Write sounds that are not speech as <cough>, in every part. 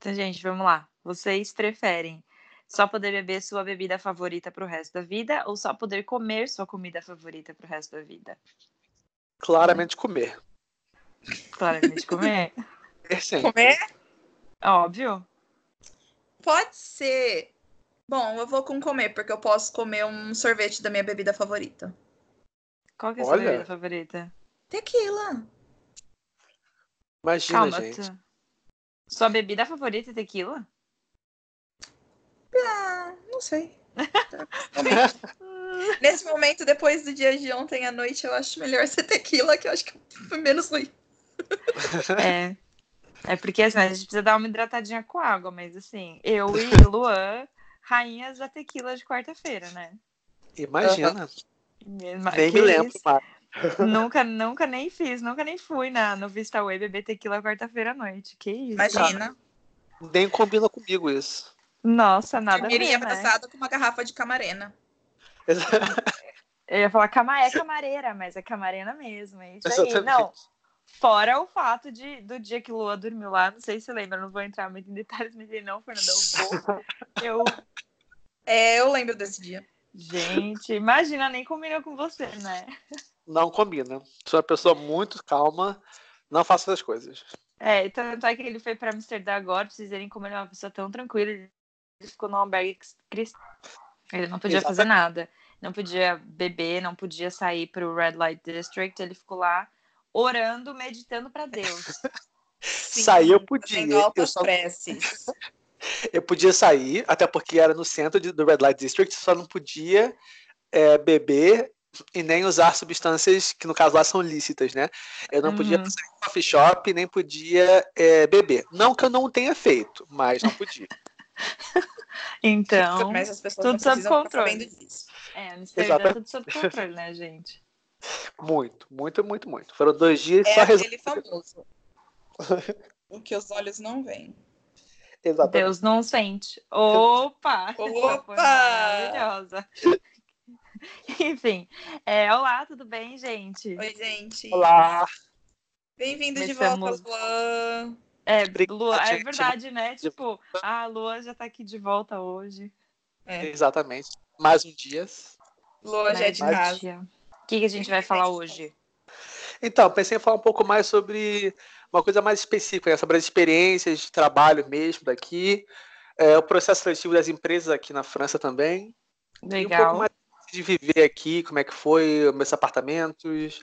Então, gente, vamos lá. Vocês preferem só poder beber sua bebida favorita pro resto da vida ou só poder comer sua comida favorita pro resto da vida? Claramente comer. Claramente comer. <laughs> É. Comer? Óbvio. Pode ser. Bom, eu vou com comer, porque eu posso comer um sorvete da minha bebida favorita. Qual que é a sua Olha. bebida favorita? Tequila. Imagina, Calma, gente. tu- Sua bebida favorita é tequila? Ah, não sei. <laughs> Nesse momento, depois do dia de ontem à noite, eu acho melhor ser tequila, que eu acho que foi menos ruim. É. É porque assim, a gente precisa dar uma hidratadinha com água, mas assim, eu e Luan, rainhas da tequila de quarta-feira, né? Imagina. Mas Nem me lembro isso? Nunca, nunca nem fiz, nunca nem fui na, no Vista Way beber tequila quarta-feira à noite. Que isso? Imagina. Nem combina comigo isso. Nossa, nada a Primeira ver, né? abraçada com uma garrafa de camarena. Eu ia falar cama é camareira, mas é camarena mesmo. É isso aí. Exatamente. Não, fora o fato de, do dia que Lua dormiu lá, não sei se lembra, não vou entrar muito em detalhes, mas ele não, Fernando, eu vou. Eu, É, eu lembro desse dia. gente, imagina, nem combinou com você, né? Não combina. Sou uma pessoa muito calma. Não faço essas coisas. É, tanto é que ele foi pra Amsterdã agora, pra vocês verem como ele é uma pessoa tão tranquila. Ele ficou no albergue cristão. Ele não podia fazer nada. Não podia beber, não podia sair pro Red Light District. Ele ficou lá orando, meditando pra Deus. <laughs> Sim, sair eu podia. Eu, só, <laughs> eu podia sair, até porque era no centro de- do Red Light District, só não podia é, beber e nem usar substâncias que no caso lá são lícitas, né? Eu não podia Uhum. sair em coffee shop, nem podia é, beber. Não que eu não tenha feito, mas não podia. <laughs> Então, Mas as pessoas tudo sob controle. disso. é, Amsterdã Exatamente. tudo sob controle, né, gente? <laughs> Muito, muito, muito, muito. Foram dois dias É só resolvendo. aquele famoso. <laughs> o que os olhos não veem. Exatamente. Deus não sente. Opa! Opa! maravilhosa. <laughs> Enfim, é, olá, tudo bem, gente? Oi, gente. Olá. Bem-vindo de volta, Luan. É, Obrigado, Lua, é verdade, né? Tipo, a Lua já tá aqui de volta hoje. É, Exatamente. Mais um dia. Lua já é de casa. O que, que a gente vai falar hoje? Então, pensei em falar um pouco mais sobre uma coisa mais específica, né? sobre as experiências de trabalho mesmo daqui, é, o processo seletivo das empresas aqui na França também. E um pouco Legal. mais de viver aqui, como é que foi, meus apartamentos.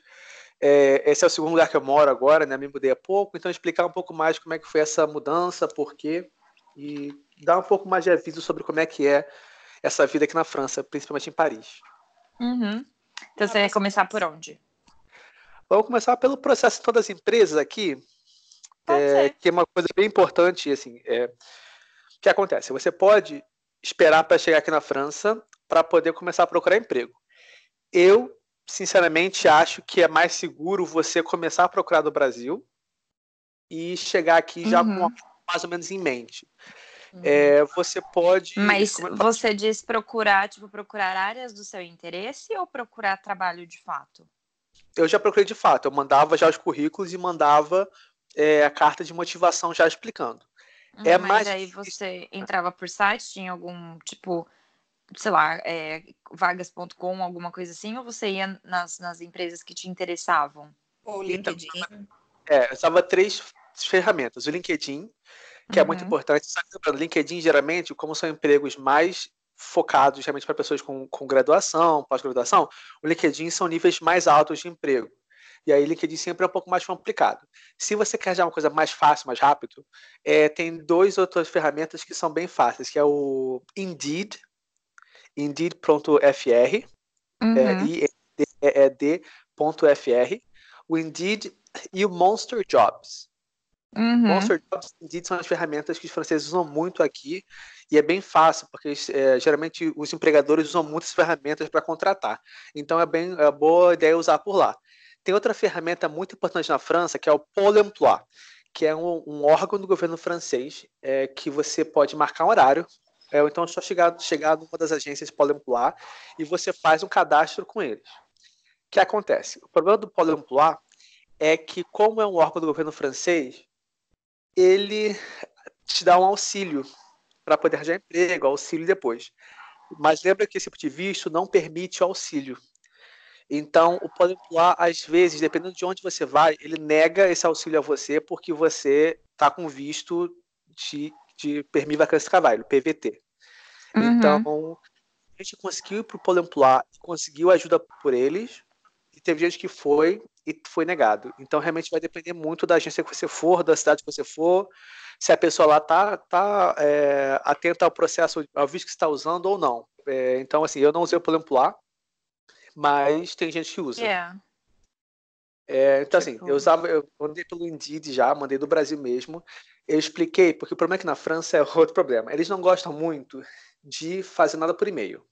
É, esse é o segundo lugar que eu moro agora, né? Me mudei há pouco, então explicar um pouco mais como é que foi essa mudança, por quê, e dar um pouco mais de aviso sobre como é que é essa vida aqui na França, principalmente em Paris. Uhum. Então você Ah, vai começar por onde? Vamos começar pelo processo de todas as empresas aqui, é, que é uma coisa bem importante, assim, é, o que acontece? Você pode esperar para chegar aqui na França para poder começar a procurar emprego. Eu, sinceramente, acho que é mais seguro você começar a procurar no Brasil e chegar aqui já Uhum. com mais ou menos em mente. É, você pode. Mas você diz procurar, tipo, procurar áreas do seu interesse ou procurar trabalho de fato? Eu já procurei de fato. Eu mandava já os currículos e mandava é, a carta de motivação já explicando. É Mas mais aí difícil. você entrava por site, tinha algum, tipo, sei lá, é, vagas.com, alguma coisa assim, ou você ia nas, nas empresas que te interessavam? Ou Então, LinkedIn. É, eu usava três ferramentas. O LinkedIn, que é muito Uhum. importante. Só que lembrando, LinkedIn, geralmente, como são empregos mais focados realmente para pessoas com, com graduação, pós-graduação, o LinkedIn são níveis mais altos de emprego. E aí, LinkedIn sempre é um pouco mais complicado. Se você quer já uma coisa mais fácil, mais rápido, é, tem duas outras ferramentas que são bem fáceis, que é o Indeed, Indeed.fr, Uhum. é, IED.fr, o Indeed e o Monster Jobs. Uhum. Monster Jobs e Indeed são as ferramentas que os franceses usam muito aqui e é bem fácil, porque é, geralmente os empregadores usam muitas ferramentas para contratar. Então é bem é boa ideia usar por lá. Tem outra ferramenta muito importante na França, que é o Pôle Emploi, que é um, um órgão do governo francês é, que você pode marcar um horário, é, ou então é só chegar, chegar numa das agências Pôle Emploi e você faz um cadastro com eles. O que acontece? O problema do Pôle Emploi é que, como é um órgão do governo francês, ele te dá um auxílio para poder arranjar emprego, auxílio depois. Mas lembra que esse tipo de visto não permite auxílio. Então, o Polymploir, às vezes, dependendo de onde você vai, ele nega esse auxílio a você porque você está com visto de, de Permis Vacances de Trabalho, PVT. Uhum. Então, a gente conseguiu ir para o Polymploir, conseguiu ajuda por eles, e teve gente que foi e foi negado. Então, realmente vai depender muito da agência que você for, da cidade que você for, se a pessoa lá tá, tá é, atenta ao processo, ao visto que está usando ou não. É, então, assim, eu não usei o Polymploir, mas tem gente que usa. Yeah. É, então, assim, eu usava, eu mandei pelo Indeed já, mandei do Brasil mesmo. Eu expliquei, porque o problema é que na França é outro problema. Eles não gostam muito de fazer nada por e-mail.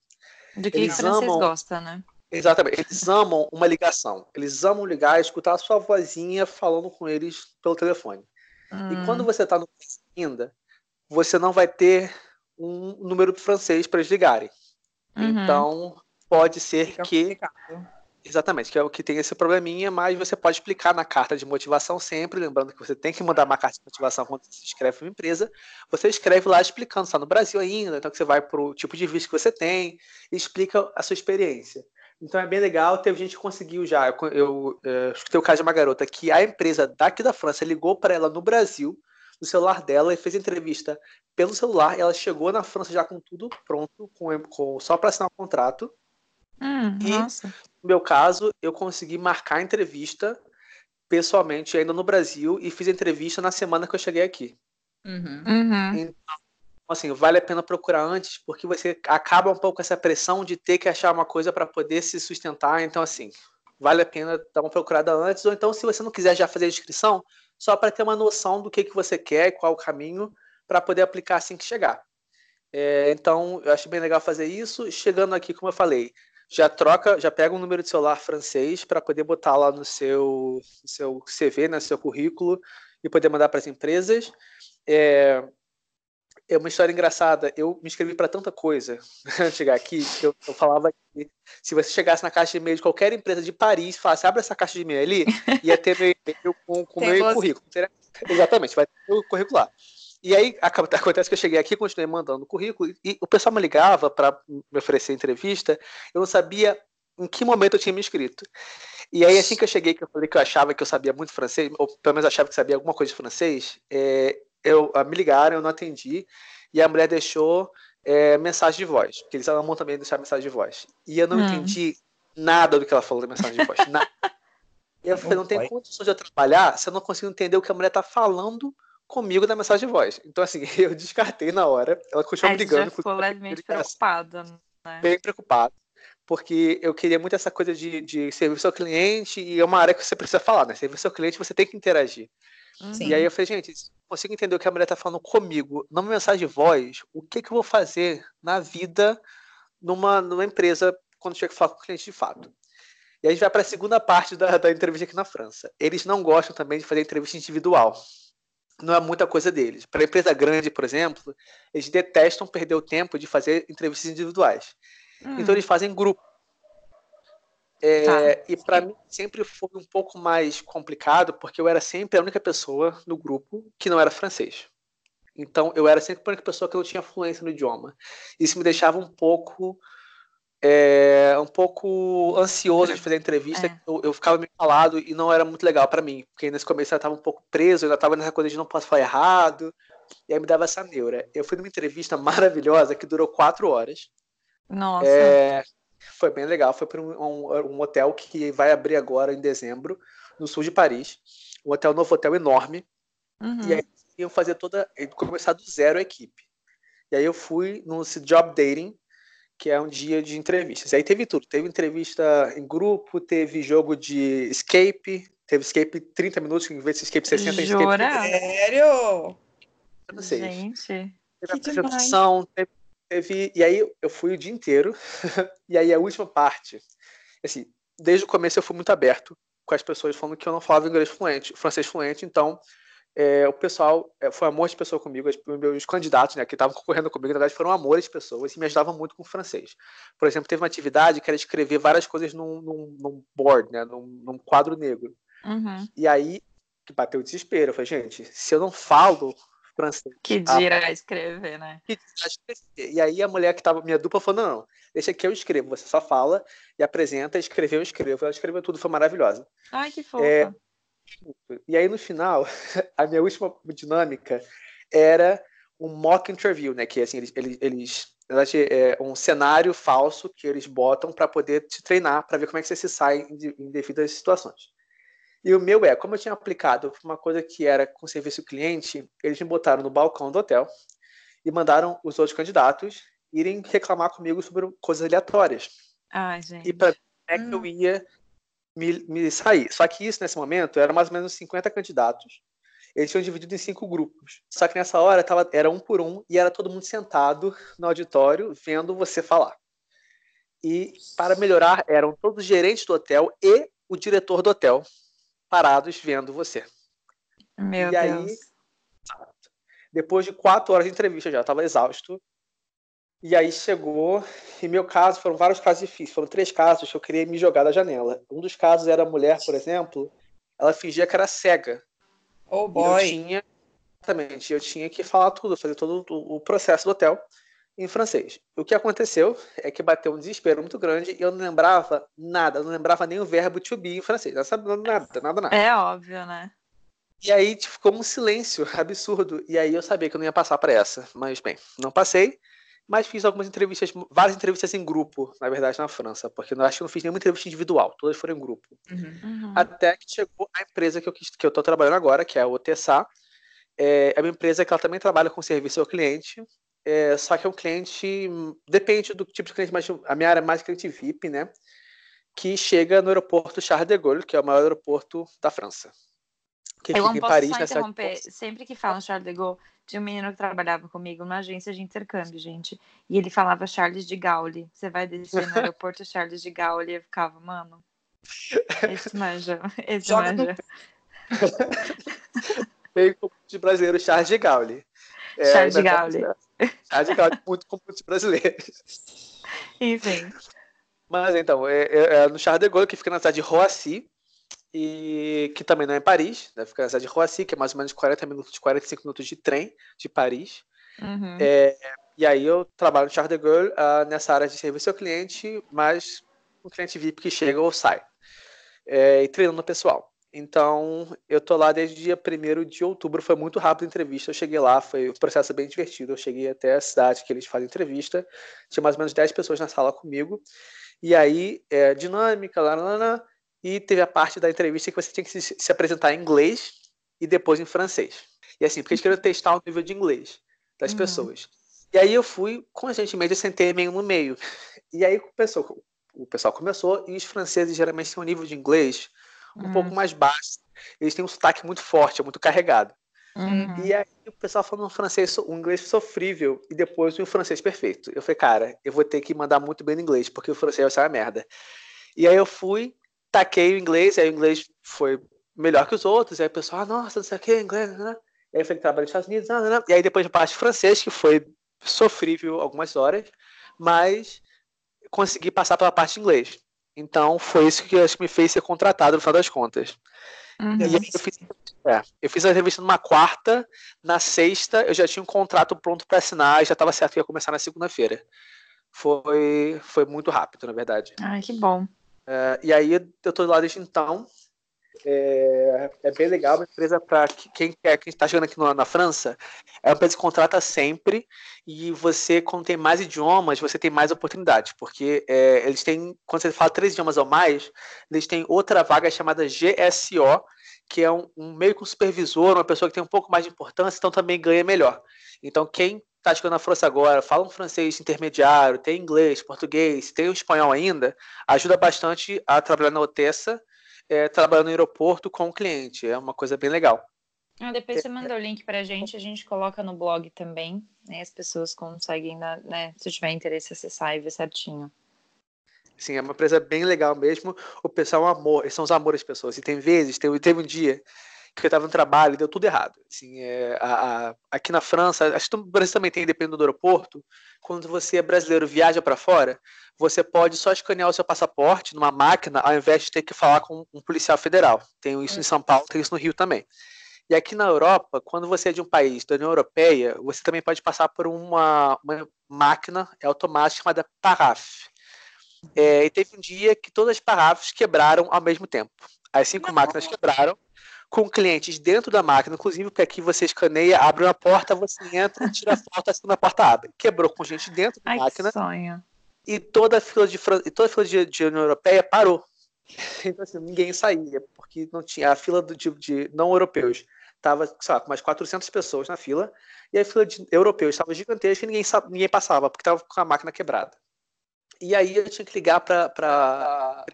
De que eles francês amam... gosta, né? Exatamente. Eles amam uma ligação. Eles amam ligar, escutar a sua vozinha falando com eles pelo telefone. Hum. E quando você está no ainda, você não vai ter um número francês para eles ligarem. Uhum. Então, pode ser Fica que. Complicado. Exatamente, que é o que tem esse probleminha, mas você pode explicar na carta de motivação sempre, lembrando que você tem que mandar uma carta de motivação quando você se inscreve uma empresa. Você escreve lá explicando, está no Brasil ainda, então que você vai para o tipo de visto que você tem e explica a sua experiência. Então é bem legal, teve gente que conseguiu já. Eu, eu, eu escutei o caso de uma garota que a empresa daqui da França ligou para ela no Brasil, no celular dela, e fez entrevista pelo celular. ela chegou na França já com tudo pronto, com, com só para assinar o contrato. Hum, e, nossa. no meu caso, eu consegui marcar a entrevista pessoalmente ainda no Brasil e fiz a entrevista na semana que eu cheguei aqui. Uhum. Uhum. Então, assim, vale a pena procurar antes, porque você acaba um pouco essa pressão de ter que achar uma coisa para poder se sustentar. Então, assim, vale a pena dar uma procurada antes, ou então, se você não quiser já fazer a inscrição, só para ter uma noção do que, que você quer, qual o caminho, para poder aplicar assim que chegar. É, então, eu acho bem legal fazer isso. Chegando aqui, como eu falei, já troca, já pega um número de celular francês para poder botar lá no seu, no seu CV, né, no seu currículo e poder mandar para as empresas. É, é uma história engraçada. Eu me inscrevi para tanta coisa <laughs> antes de chegar aqui, que eu, eu, falava que se você chegasse na caixa de e-mail de qualquer empresa de Paris, falasse, abre essa caixa de e-mail ali, ia ter meu e-mail com o meu currículo. Exatamente, vai ter o currículo lá. E aí <laughs> acontece que eu cheguei aqui, continuei mandando o currículo, e o pessoal me ligava para me oferecer entrevista, eu não sabia em que momento eu tinha me inscrito. E aí, assim que eu cheguei, que eu falei que eu achava que eu sabia muito francês, ou pelo menos achava que sabia alguma coisa de francês, é, eu, me ligaram, eu não atendi, e a mulher deixou é, mensagem de voz, porque eles amam também deixar mensagem de voz. E eu não hum. entendi nada do que ela falou da mensagem de voz. <laughs> Nada. E eu falei, não tem condições de eu trabalhar se eu não consigo entender o que a mulher está falando comigo na mensagem de voz. Então, assim, <laughs> eu descartei na hora. Ela continuou me ligando. Já ficou levemente preocupada, né? Bem preocupada. Porque eu queria muito essa coisa de, de serviço ao cliente e é uma área que você precisa falar, né? Serviço ao cliente, você tem que interagir. Sim. E aí eu falei, gente, consigo entender o que a mulher tá falando comigo numa mensagem de voz, o que, que eu vou fazer na vida numa, numa empresa quando chega a falar com o cliente de fato? E aí a gente vai para a segunda parte da, da entrevista aqui na França. Eles não gostam também de fazer entrevista individual não é muita coisa deles. Para empresa grande, por exemplo, eles detestam perder o tempo de fazer entrevistas individuais. Hum. Então eles fazem grupo. É, tá. E para mim sempre foi um pouco mais complicado, porque eu era sempre a única pessoa no grupo que não era francês. Então eu era sempre a única pessoa que não tinha fluência no idioma. Isso me deixava um pouco é, um pouco ansioso de fazer a entrevista. É. Eu, eu, ficava meio calado e não era muito legal para mim, porque nesse começo eu estava um pouco preso, eu ainda estava nessa coisa de não posso falar errado, e aí me dava essa neura. Eu fui numa entrevista <laughs> maravilhosa que durou quatro horas. Nossa. É, foi bem legal. Foi para um, um, um, hotel que vai abrir agora em dezembro, no sul de Paris. Um hotel novo, hotel enorme. Uhum. E aí iam fazer toda. começar do zero a equipe. E aí eu fui no job dating que é um dia de entrevistas. Aí teve tudo. Teve entrevista em grupo, teve jogo de escape, teve escape 30 minutos, em vez de escape 60, Jura? escape. Sério? não sei. Gente. Teve apresentação, teve, teve, E aí eu fui o dia inteiro. <laughs> e aí a última parte. Assim, desde o começo eu fui muito aberto com as pessoas falando que eu não falava inglês fluente, francês fluente, então é, o pessoal é, foi amor de pessoa comigo, os meus candidatos, né, que estavam concorrendo comigo, na verdade foram amores de pessoas e me ajudavam muito com o francês. Por exemplo, teve uma atividade que era escrever várias coisas num, num, num board, né, num, num quadro negro. Uhum. E aí que bateu o desespero. Eu falei, gente, se eu não falo francês. Que dirá escrever, né? Que dirá escrever. E aí a mulher que estava minha dupla falou: não, não, deixa que eu escrevo. Você só fala e apresenta, escreveu, eu escrevo. Ela escreveu tudo, foi maravilhosa. Ai, que fofa. É... E aí no final, <laughs> a minha última dinâmica era um mock interview, né? Que assim, eles, eles, eles é um cenário falso que eles botam para poder te treinar, para ver como é que você se sai em, em devidas situações. E o meu é, como eu tinha aplicado uma coisa que era com serviço cliente, eles me botaram no balcão do hotel e mandaram os outros candidatos irem reclamar comigo sobre coisas aleatórias. Ai, gente. E para como é que hum. eu ia me, me sair. Só que isso, nesse momento, era mais ou menos 50 candidatos. Eles tinham dividido em cinco grupos. Só que nessa hora tava, era um por um e era todo mundo sentado no auditório vendo você falar. E para melhorar, eram todos os gerentes do hotel e o diretor do hotel parados vendo você. Meu e Deus. Aí, depois de quatro horas de entrevista já, estava exausto. E aí chegou, em meu caso, foram vários casos difíceis. Foram três casos que eu queria me jogar da janela. Um dos casos era a mulher, por exemplo, ela fingia que era cega. Oh boy. eu tinha, exatamente, eu tinha que falar tudo, fazer todo o processo do hotel em francês. O que aconteceu é que bateu um desespero muito grande e eu não lembrava nada, não lembrava nem o verbo to be em francês. Não sabia nada, nada, nada. É óbvio, né? E aí tipo, ficou um silêncio absurdo. E aí eu sabia que eu não ia passar para essa. Mas, bem, não passei. Mas fiz algumas entrevistas, várias entrevistas em grupo, na verdade, na França. Porque eu acho que não fiz nenhuma entrevista individual, todas foram em grupo. Uhum. uhum. Até que chegou a empresa que eu, que eu tô trabalhando agora, que é a OTSA. É, é uma empresa que ela também trabalha com serviço ao cliente. É, só que é um cliente, depende do tipo de cliente, mas a minha área é mais cliente VIP, né? Que chega no aeroporto Charles de Gaulle, que é o maior aeroporto da França. Que eu não posso Paris, só interromper. Sempre que falam Charles de Gaulle, tinha um menino que trabalhava comigo numa agência de intercâmbio, gente. E ele falava Charles de Gaulle. Você vai descer no aeroporto <laughs> Charles de Gaulle e eu ficava, mano. Esse <laughs> manja. Esse Joga manja. <laughs> Veio de brasileiro Charles de Gaulle. É, Charles de Gaulle. Radical muito com muitos brasileiros. Enfim. Mas então, é, é, é, no Charles de Gaulle, que fica na cidade de Roissy, e que também não é em Paris, né? fica na cidade de Roissy, que é mais ou menos 40 minutos, 45 minutos de trem de Paris. Uhum. É, e aí eu trabalho no Charles de Gaulle uh, nessa área de serviço ao cliente, mas o cliente VIP que chega ou sai. É, e treinando o pessoal. Então, eu tô lá desde o dia 1 de outubro, foi muito rápido a entrevista. Eu cheguei lá, foi um processo bem divertido. Eu cheguei até a cidade que eles fazem entrevista, tinha mais ou menos 10 pessoas na sala comigo. E aí, é, dinâmica, lá, lá, lá, e teve a parte da entrevista que você tinha que se, se apresentar em inglês e depois em francês. E assim, porque eles queriam testar o nível de inglês das uhum. pessoas. E aí eu fui, conscientemente, eu sentei meio no meio. E aí o pessoal, o pessoal começou, e os franceses geralmente têm um nível de inglês um pouco hum. mais baixo. Eles têm um sotaque muito forte, é muito carregado. Uhum. E aí o pessoal falando um francês, um inglês sofrível e depois um francês perfeito. Eu falei, cara, eu vou ter que mandar muito bem no inglês, porque o francês vai ser uma merda. E aí eu fui, taquei o inglês, aí o inglês foi melhor que os outros, aí o pessoal, ah, nossa, não sei o que, inglês, né? Aí eu falei que trabalhei nos Estados Unidos, né? e aí depois a parte francês, que foi sofrível algumas horas, mas consegui passar pela parte de inglês. Então foi isso que acho que me fez ser contratado no final das contas. Uhum. E aí eu fiz, é, eu fiz a entrevista numa quarta, na sexta eu já tinha um contrato pronto para assinar e já estava certo que ia começar na segunda-feira. Foi, foi muito rápido, na verdade. Ai, que bom. É, e aí eu estou lá desde então é, é bem legal, uma empresa para quem quer, quem está chegando aqui no, na França, é uma empresa que contrata sempre e você, quando tem mais idiomas, você tem mais oportunidades, porque é, eles têm, quando você fala três idiomas ou mais, eles têm outra vaga chamada GSO, que é um, um meio que um supervisor, uma pessoa que tem um pouco mais de importância, então também ganha melhor. Então, quem está chegando na França agora, fala um francês intermediário, tem inglês, português, tem o espanhol ainda, ajuda bastante a trabalhar na Otessa é, trabalhando no aeroporto com o cliente. É uma coisa bem legal. Ah, depois você manda o link para a gente, a gente coloca no blog também, né? As pessoas conseguem, né, se tiver interesse, acessar e ver certinho. Sim, é uma empresa bem legal mesmo. O pessoal é um amor, eles são os amores das pessoas. E tem vezes, teve, teve um dia que eu estava no trabalho e deu tudo errado. Assim, é, a, a, aqui na França, acho que no Brasil também tem, dependendo do aeroporto, quando você é brasileiro viaja para fora, você pode só escanear o seu passaporte numa máquina, ao invés de ter que falar com um policial federal. Tem isso em São Paulo, tem isso no Rio também. E aqui na Europa, quando você é de um país da União Europeia, você também pode passar por uma, uma máquina automática chamada Paraf. É, e teve um dia que todas as parafes quebraram ao mesmo tempo. As cinco Não. máquinas quebraram, com clientes dentro da máquina, inclusive, porque aqui você escaneia, abre uma porta, você entra, tira a foto, a segunda porta abre. Quebrou com gente dentro da Ai, máquina. Que sonho. E toda a fila de, e toda a fila de, de União Europeia parou. <laughs> Então, assim, ninguém saía, porque não tinha a fila do, de, de não europeus estava, com umas 400 pessoas na fila, e a fila de europeus estava gigantesca e ninguém, ninguém passava, porque estava com a máquina quebrada. E aí eu tinha que ligar para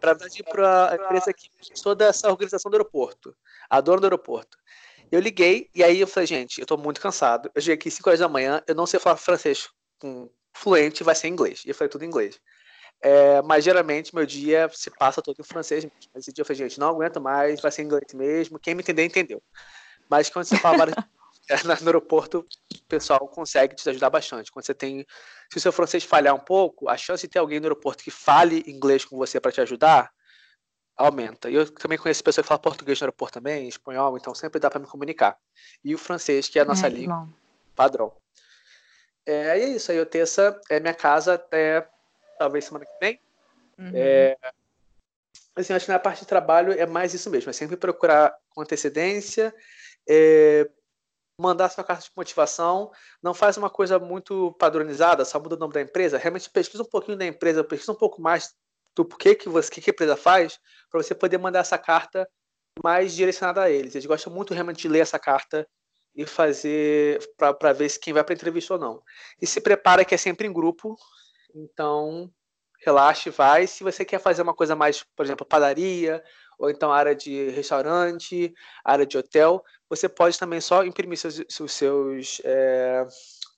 para para a empresa que toda essa organização do aeroporto, a dona do aeroporto. Eu liguei e aí eu falei, gente, eu estou muito cansado. Eu cheguei aqui 5 horas da manhã, eu não sei falar francês fluente, vai ser inglês. E eu falei tudo em inglês. É, mas geralmente meu dia se passa todo em francês mesmo. Esse dia eu falei, gente, não aguento mais, vai ser inglês mesmo. Quem me entender, entendeu. Mas quando você fala várias... no aeroporto, o pessoal consegue te ajudar bastante. Quando você tem. Se o seu francês falhar um pouco, a chance de ter alguém no aeroporto que fale inglês com você para te ajudar aumenta. E eu também conheço pessoas que falam português no aeroporto também, espanhol, então sempre dá para me comunicar. E o francês, que é a nossa é, língua padrão. É, e é isso aí, eu essa é minha casa até talvez semana que vem. Uhum. É, assim, acho que na parte de trabalho é mais isso mesmo, é sempre procurar com antecedência, é, mandar sua carta de motivação, não faz uma coisa muito padronizada, só muda o nome da empresa, realmente pesquisa um pouquinho da empresa, pesquisa um pouco mais do porquê que, você, que, a empresa faz, para você poder mandar essa carta mais direcionada a eles. Eles gostam muito realmente de ler essa carta e fazer para ver se quem vai para a entrevista ou não. E se prepara que é sempre em grupo, então, relaxe, vai. Se você quer fazer uma coisa mais, por exemplo, padaria, ou então área de restaurante, área de hotel, você pode também só imprimir seus, seus, seus é,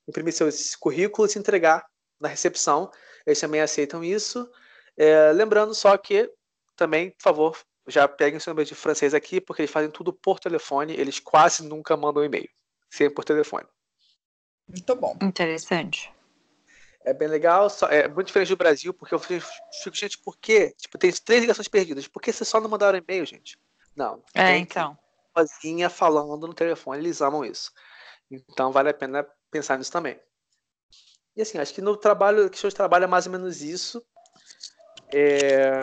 imprimir seus currículos e entregar na recepção. Eles também aceitam isso. É, lembrando só que também, por favor, já peguem seu número de francês aqui, porque eles fazem tudo por telefone, eles quase nunca mandam e-mail, sempre por telefone. Muito bom. Interessante. É bem legal, só, é muito diferente do Brasil, porque eu fico, gente, por quê? Tipo, tem três ligações perdidas. Por que vocês só não mandaram e-mail, gente? Não. É, então. Sozinha falando no telefone, eles amam isso. Então vale a pena pensar nisso também. E assim, acho que no trabalho, que o trabalho é mais ou menos isso. É...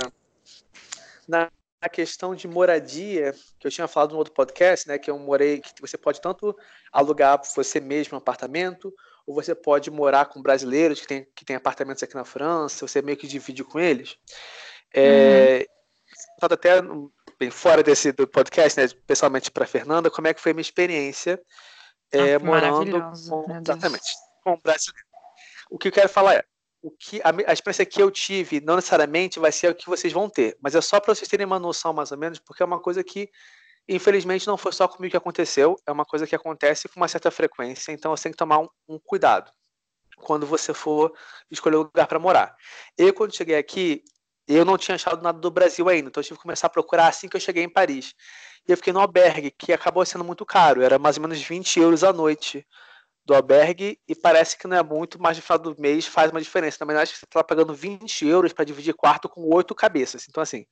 Na, questão de moradia, que eu tinha falado no outro podcast, né, que eu morei, que você pode tanto alugar você mesmo um apartamento, ou você pode morar com brasileiros que têm que tem apartamentos aqui na França, você meio que divide com eles. É, uhum. até bem fora desse do podcast, né, pessoalmente para Fernanda, como é que foi a minha experiência é, ah, morando com, exatamente, com brasileiro. O que eu quero falar é, o que a, a, experiência que eu tive não necessariamente vai ser o que vocês vão ter, mas é só para vocês terem uma noção mais ou menos, porque é uma coisa que Infelizmente, não foi só comigo que aconteceu, é uma coisa que acontece com uma certa frequência, então você tem que tomar um, um cuidado quando você for escolher um lugar para morar. Eu, quando cheguei aqui, eu não tinha achado nada do Brasil ainda, então eu tive que começar a procurar assim que eu cheguei em Paris. E eu fiquei no albergue, que acabou sendo muito caro, era mais ou menos 20 euros a noite do albergue, e parece que não é muito, mas no final do mês faz uma diferença. Na verdade, você está pagando 20 euros para dividir quarto com oito cabeças. Então, assim,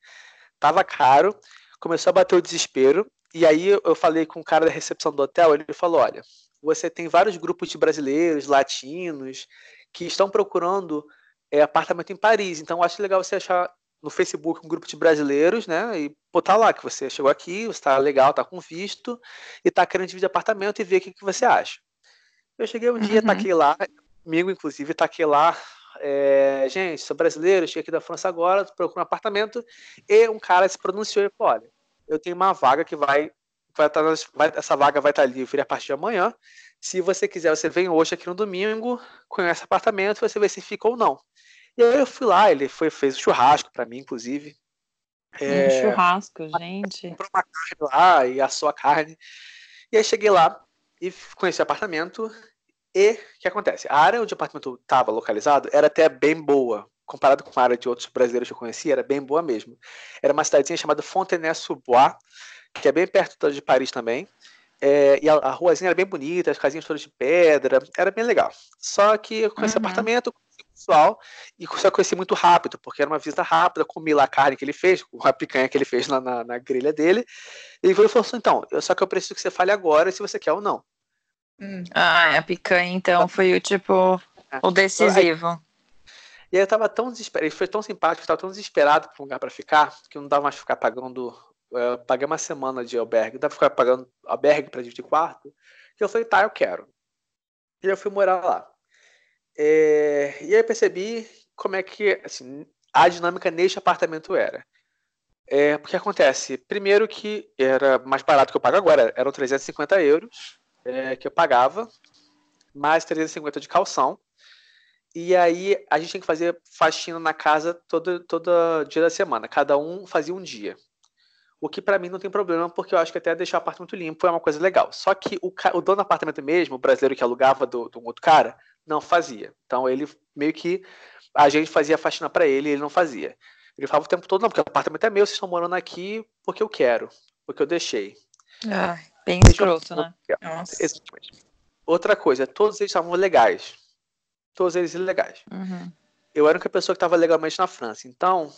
tava caro começou a bater o desespero. E aí eu falei com o cara da recepção do hotel, ele falou: olha, você tem vários grupos de brasileiros, latinos, que estão procurando é, apartamento em Paris. Então acho legal você achar no Facebook um grupo de brasileiros, né? E botar lá que você chegou aqui, você está legal, está com visto, e está querendo dividir apartamento e ver o que, que você acha. Eu cheguei um uhum. dia, taquei lá, comigo, inclusive, taquei lá. É, gente, sou brasileiro, cheguei aqui da França agora, procuro um apartamento, e um cara se pronunciou e falou: olha, eu tenho uma vaga que vai, vai, estar, tá vai essa vaga vai estar tá livre a partir de amanhã. Se você quiser, você vem hoje aqui no domingo, conhece o apartamento, você vê se fica ou não. E aí eu fui lá, ele foi, fez um churrasco para mim, inclusive. É, um churrasco, gente. Comprou uma carne lá e assou a carne. E aí cheguei lá e conheci o apartamento. E o que acontece? A área onde o apartamento estava localizado era até bem boa comparado com a área de outros brasileiros que eu conhecia, era bem boa mesmo. Era uma cidadezinha chamada Fontenay-sous-Bois, que é bem perto de Paris também. É, e a, a ruazinha era bem bonita, as casinhas todas de pedra, era bem legal. Só que eu conheci Uhum. apartamento, conheci o pessoal, e só conheci muito rápido, porque era uma visita rápida, comi lá a carne que ele fez, a picanha que ele fez lá na, na grelha dele. E ele falou assim: então, eu, só que eu preciso que você fale agora se você quer ou não. Hum. Ah, a picanha, então, foi o tipo, o decisivo. E aí eu tava tão desesperado, ele foi tão simpático, eu tava tão desesperado por um lugar pra ficar, que eu não dava mais pra ficar pagando. Eu paguei uma semana de albergue, dava pra ficar pagando albergue pra dividir quarto. Que eu falei, tá, eu quero. E eu fui morar lá. É, e aí percebi como é que assim, a dinâmica neste apartamento era. É, porque acontece, primeiro que era mais barato que eu pago agora, eram 350 euros é, que eu pagava, mais 350 de calção. E aí a gente tinha que fazer faxina na casa todo, todo dia da semana. Cada um fazia um dia. O que pra mim não tem problema, porque eu acho que até deixar o apartamento limpo é uma coisa legal. Só que o, o dono do apartamento mesmo, o brasileiro que alugava do, do outro cara, não fazia. Então ele meio que a gente fazia a faxina pra ele e ele não fazia. Ele falava o tempo todo, não, porque o apartamento é meu, vocês estão morando aqui porque eu quero, porque eu deixei. Ah, bem Deixa eu- escroto, né? Nossa. Exatamente. Outra coisa, todos eles estavam legais. Todos eles ilegais. Uhum. eu era a única pessoa que estava legalmente na França. Então,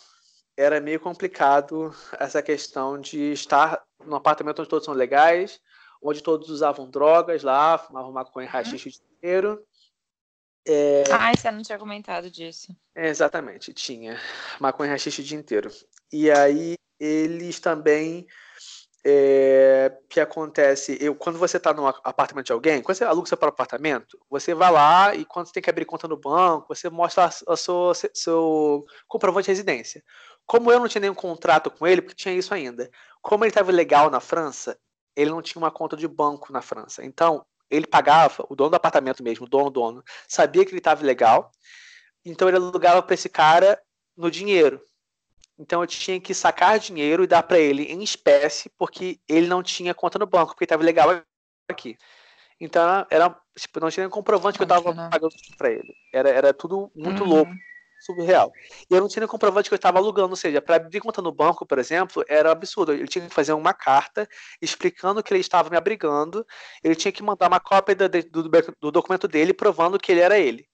era meio complicado essa questão de estar num apartamento onde todos são legais, onde todos usavam drogas lá, fumavam maconha, rachixe o dia inteiro. É, Ai, você não tinha comentado disso. exatamente, tinha maconha e rachixe o dia inteiro. E aí, eles também. É, que acontece, eu, quando você está no apartamento de alguém, quando você aluga seu próprio apartamento, você vai lá e quando você tem que abrir conta no banco, você mostra sua, seu comprovante de residência. Como eu não tinha nenhum contrato com ele, porque tinha isso ainda, como ele estava legal na França, ele não tinha uma conta de banco na França. Então, ele pagava, o dono do apartamento mesmo, o dono, dono, sabia que ele estava legal, então ele alugava para esse cara no dinheiro. Então eu tinha que sacar dinheiro e dar para ele em espécie, porque ele não tinha conta no banco, porque estava legal aqui. Então era, tipo, não tinha nem comprovante que eu estava pagando para ele. Era, era tudo muito Uhum. louco, surreal. E eu não tinha nem comprovante que eu estava alugando, ou seja, para abrir conta no banco, por exemplo, era absurdo. Ele tinha que fazer uma carta explicando que ele estava me abrigando, ele tinha que mandar uma cópia do, do, do documento dele provando que ele era ele.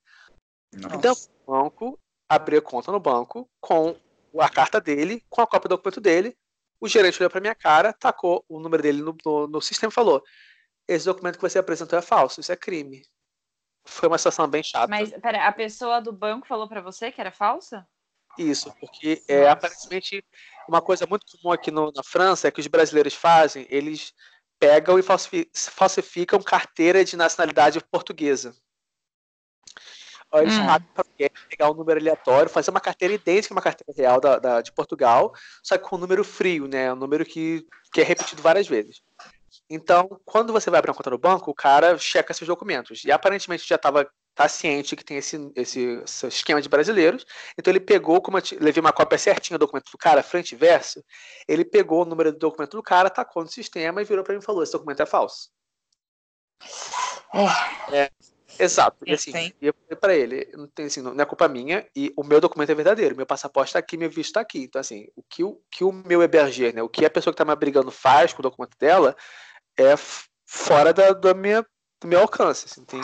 Então, Nossa. o banco abriu conta no banco com a carta dele, com a cópia do documento dele. O gerente olhou para minha cara, tacou o número dele no, no, no sistema e falou: Esse documento que você apresentou é falso, isso é crime. Foi uma situação bem chata. Mas, pera, a pessoa do banco falou pra você que era falsa? Isso, porque é aparentemente uma coisa muito comum aqui no- na França é que os brasileiros fazem, eles pegam e falsifi- falsificam carteira de nacionalidade portuguesa. Eles Hum. pagam pra pegar um número aleatório, fazer uma carteira idêntica a uma carteira real da, da- de Portugal, só que com um número frio, né? Um número que, que é repetido várias vezes. Então, quando você vai abrir uma conta no banco, o cara checa seus documentos. E aparentemente já estava tá ciente que tem esse, esse, esse esquema de brasileiros. Então ele pegou, como eu te- levei uma cópia certinha do documento do cara, frente e verso, ele pegou o número do documento do cara, tacou no sistema e virou para mim e falou: esse documento é falso. É, exato. E assim, Sim. eu falei pra ele, não, tem, assim, não é culpa minha, e o meu documento é verdadeiro, meu passaporte tá aqui, meu visto tá aqui. Então, assim, o que o, que o meu Eberger, né, o que a pessoa que tá me abrigando faz com o documento dela é fora da, da minha, do meu alcance. Assim, tem,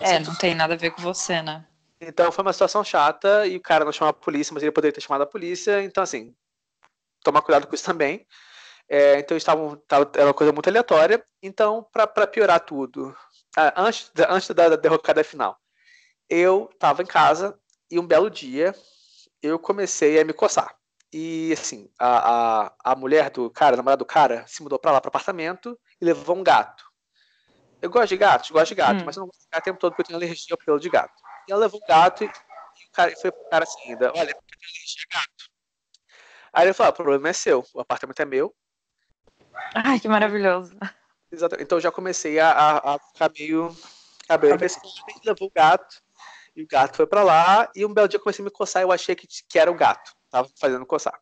É, não tem nada a ver com você, né? então foi uma situação chata e o cara não chamou a polícia, mas ele poderia ter chamado a polícia. Então, assim, tomar cuidado com isso também. É, então, estavam, tava- era uma coisa muito aleatória. Então, para piorar tudo, antes, antes da, da derrocada final, eu estava em casa e um belo dia eu comecei a me coçar. E, assim, a, a, a mulher do cara, a namorada do cara, se mudou para lá, para apartamento e levou um gato. Eu gosto de gatos, gosto de gato, Hum. mas eu não gosto de gato o tempo todo porque eu tenho alergia ao pelo de gato. E ela levou o gato e, e o cara foi pro cara assim ainda, olha, eu tenho alergia a gato. Aí ele falou, ah, o problema é seu, o apartamento é meu. Ai, que maravilhoso. Exatamente. Então eu já comecei a, a, a ficar meio cabelo levou o gato, e o gato foi pra lá, e um belo dia eu comecei a me coçar, eu achei que, que era o gato. Tava fazendo coçar.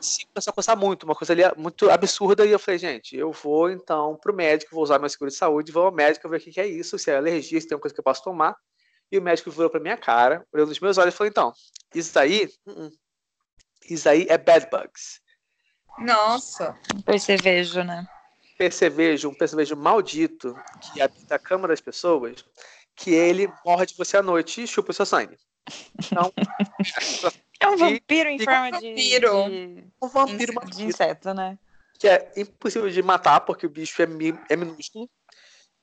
Sim, começou a coçar muito, uma coisa ali muito absurda, e eu falei, gente, eu vou então pro médico, vou usar meu seguro de saúde, vou ao médico ver o que, que é isso, se é alergia, se tem uma coisa que eu posso tomar. E o médico virou pra minha cara, olhou nos meus olhos e falou, então, isso aí, uh-uh. isso aí é bed bugs. Nossa. Percevejo, né? percevejo, um percevejo maldito que habita a cama das pessoas, que ele morde você à noite e chupa o seu sangue. Então, <laughs> É um vampiro em e- forma de, vampiro. de, um vampiro de maldito inseto, né? que é impossível de matar, porque o bicho é, é minúsculo.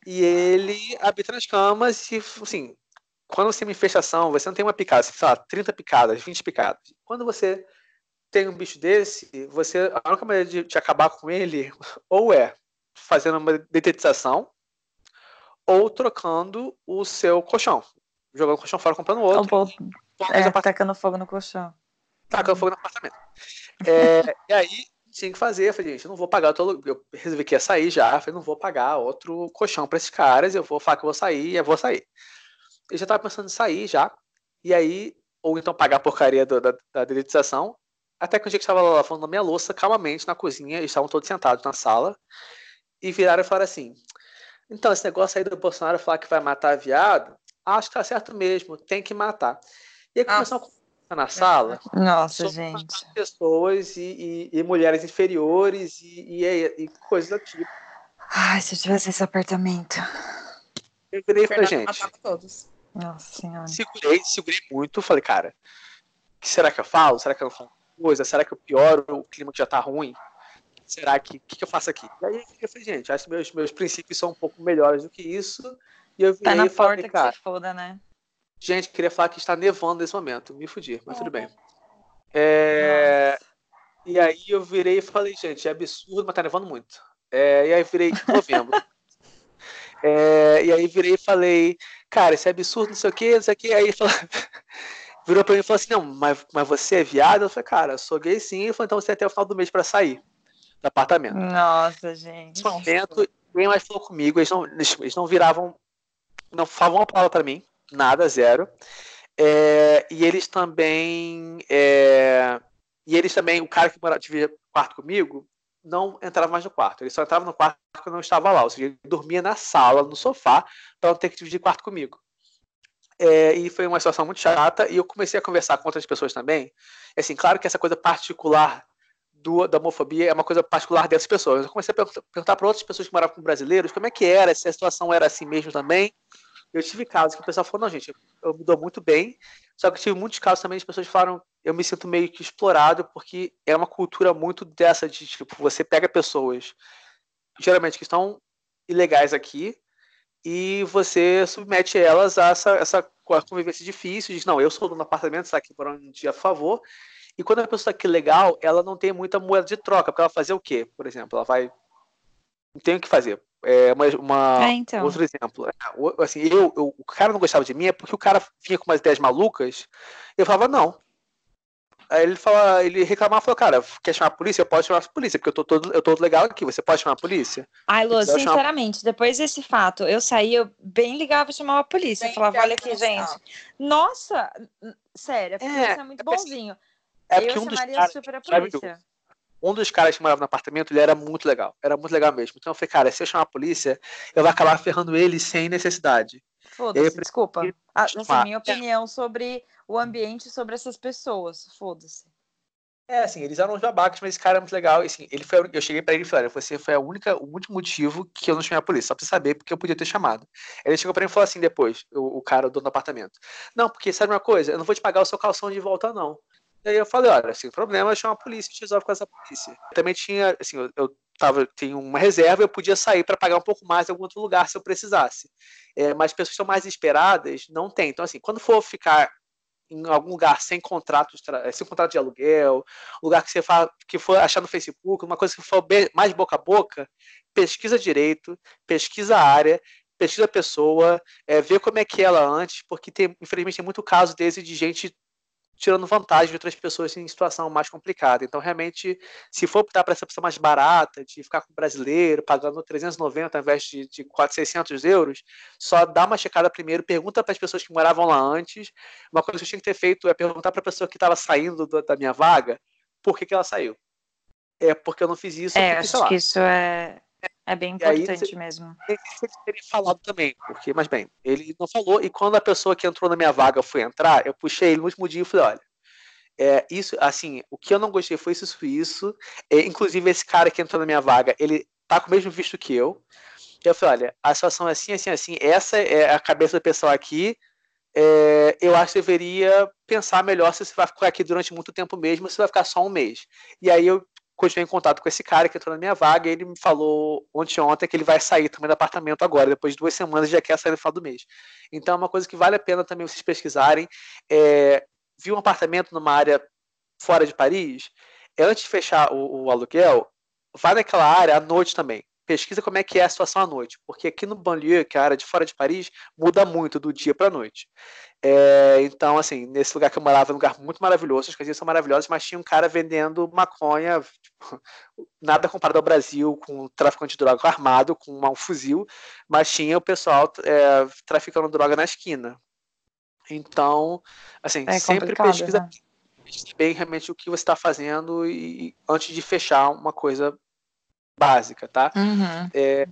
E ele habita nas camas e, assim, quando você tem uma infestação, você não tem uma picada, você tem, sei lá, 30 picadas, 20 picadas. Quando você tem um bicho desse, você, a única maneira de, de acabar com ele, <laughs> ou é fazendo uma detetização, ou trocando o seu colchão. Jogando o colchão fora, comprando Ou outro. bol- pondo é, os apartamentos tacando fogo no colchão. tacando fogo no apartamento. É, e aí, tinha que fazer. Eu falei, gente, eu não vou pagar todo. Eu resolvi que ia sair já. Eu falei, não vou pagar outro colchão para esses caras. Eu vou falar que eu vou sair e eu vou sair. Eu já tava pensando em sair já. E aí, ou então pagar a porcaria do- da, da dedetização. Até que um dia que eu estava lavando a minha louça calmamente na cozinha, eles estavam todos sentados na sala. E viraram e falaram assim: então, esse negócio aí do Bolsonaro falar que vai matar viado, acho que tá certo mesmo, tem que matar. E aí Ah. começou a conversa na sala Nossa, Sou gente. pessoas e, e- e mulheres inferiores e, e, e coisas do tipo. Ai, se eu tivesse esse apartamento. Eu virei e falei, gente, todos. Nossa senhora. segurei, segurei muito, falei, cara, o que será que eu falo? Será que eu não falo coisa? Será que eu pioro o clima que já tá ruim? Será que, o que, que eu faço aqui? E aí eu falei, gente, acho que meus, meus princípios são um pouco melhores do que isso. E eu Tá virei na e falei, porta que cara, se foda, né? Gente, queria falar que está nevando nesse momento. Me fudi, mas tudo bem. É, E aí eu virei e falei, gente, é absurdo, mas tá nevando muito. É, e aí virei em novembro. <laughs> É, e aí virei e falei, cara, isso é absurdo, não sei o que, não sei o que. Aí ele falou, <laughs> virou pra mim e falou assim, não, mas, mas você é viado? Eu falei, cara, eu sou gay sim. Ele falou, então você tem até o final do mês pra sair do apartamento. Nossa, gente. Nesse momento, ninguém mais falou comigo, eles não, eles não viravam, não falavam uma palavra pra mim, nada, zero. É, e eles também, é, e eles também, o cara que morava, dividia quarto comigo, não entrava mais no quarto, ele só entrava no quarto porque eu não estava lá, ou seja, ele dormia na sala, no sofá, para não ter que dividir quarto comigo. É, e foi uma situação muito chata, e eu comecei a conversar com outras pessoas também. Assim, claro que essa coisa particular do, da homofobia é uma coisa particular dessas pessoas. Eu comecei a perguntar, para outras pessoas que moravam com brasileiros como é que era, se a situação era assim mesmo também. Eu tive casos que o pessoal falou, não, gente, eu me dou muito bem, só que tive muitos casos também de pessoas que falaram, eu me sinto meio que explorado, porque é uma cultura muito dessa de, tipo, você pega pessoas, geralmente que estão ilegais aqui, e você submete elas a essa, essa convivência difícil, diz, não, eu sou dono do apartamento, está aqui por um dia, a favor, e quando a pessoa está aqui legal, ela não tem muita moeda de troca, porque ela vai fazer o quê, por exemplo? Ela vai... Não tem o que fazer. É uma, uma É, então. outro exemplo. É, o- Assim, eu, eu- o cara não gostava de mim é porque o cara vinha com umas ideias malucas. Eu falava, não. Aí ele fala, ele reclamava, falou, cara, quer chamar a polícia? Eu posso chamar a polícia, porque eu tô todo, eu tô legal aqui. Você pode chamar a polícia? Ai, Lu, eu sinceramente, depois desse fato, eu saí, eu bem ligava e chamava a polícia. Eu Bem falava, olha aqui, gente. Nossa, sério, a polícia é, É, muito é porque- bonzinho. É eu porque um dos chamaria caras, super a polícia. Um dos caras que morava no apartamento, ele era muito legal. Era muito legal mesmo. Então eu falei, cara, se eu chamar a polícia, eu vou acabar ferrando ele sem necessidade. Foda-se, desculpa. Ah, assim, chamar. minha opinião sobre o ambiente, sobre essas pessoas. Foda-se. É, assim, eles eram os babacas, mas esse cara é muito legal. e, Assim, ele foi, a eu cheguei pra ele e falei, você foi a única, o único motivo que eu não chamei a polícia, só pra você saber, porque eu podia ter chamado. Ele chegou pra mim e falou assim depois, o, o cara, o dono do apartamento. Não, porque sabe uma coisa? Eu não vou te pagar o seu calção de volta, não. E aí eu falei, olha, sem problema, chama a polícia, a gente resolve com essa polícia. Eu também tinha, assim, eu, eu tava, tenho uma reserva, eu podia sair para pagar um pouco mais em algum outro lugar se eu precisasse. É, mas pessoas que são mais esperadas não tem. Então, assim, quando for ficar em algum lugar sem contrato, sem contrato de aluguel, lugar que você fala, que for achar no Facebook, uma coisa que for bem- mais boca a boca, pesquisa direito, pesquisa a área, pesquisa a pessoa, é, vê como é que é ela antes, porque tem, infelizmente tem muito caso desse de gente tirando vantagem de outras pessoas em situação mais complicada. Então, realmente, se for optar para essa opção mais barata, de ficar com o brasileiro, pagando 390 ao invés de, de 400, 600 euros, só dá uma checada primeiro, pergunta para as pessoas que moravam lá antes. Uma coisa que eu tinha que ter feito é perguntar para a pessoa que estava saindo do- da minha vaga por que, que ela saiu. É porque eu não fiz isso, É, porque, acho lá, que isso é, é bem aí importante você- mesmo. tem que ter falado também, porque, mas bem, ele não falou, e quando a pessoa que entrou na minha vaga foi entrar, eu puxei ele no último dia e falei, olha, é, isso, assim, o que eu não gostei foi isso, isso, isso, É, inclusive esse cara que entrou na minha vaga, ele tá com o mesmo visto que eu. E eu falei, olha, a situação é assim, assim, assim, essa é a cabeça do pessoal aqui, é, eu acho que deveria pensar melhor se você vai ficar aqui durante muito tempo mesmo, ou se vai ficar só um mês. E aí eu continuei em contato com esse cara que entrou na minha vaga, e ele me falou ontem ontem que ele vai sair também do apartamento agora, depois de duas semanas já quer sair no final do mês. Então é uma coisa que vale a pena também vocês pesquisarem. É, viu um apartamento numa área fora de Paris, é, antes de fechar o, o aluguel, vai naquela área à noite também pesquisa como é que é a situação à noite, porque aqui no banlieue, que é a área de fora de Paris, muda muito do dia para a noite. É, então, assim, nesse lugar que eu morava, é um lugar muito maravilhoso, as coisas são maravilhosas, mas tinha um cara vendendo maconha, tipo, <laughs> nada comparado ao Brasil, com tráfico de droga armado, com um fuzil, mas tinha o pessoal é, traficando droga na esquina. Então, assim, é sempre pesquisa né? bem realmente o que você está fazendo e antes de fechar uma coisa básica, tá? Uhum. É,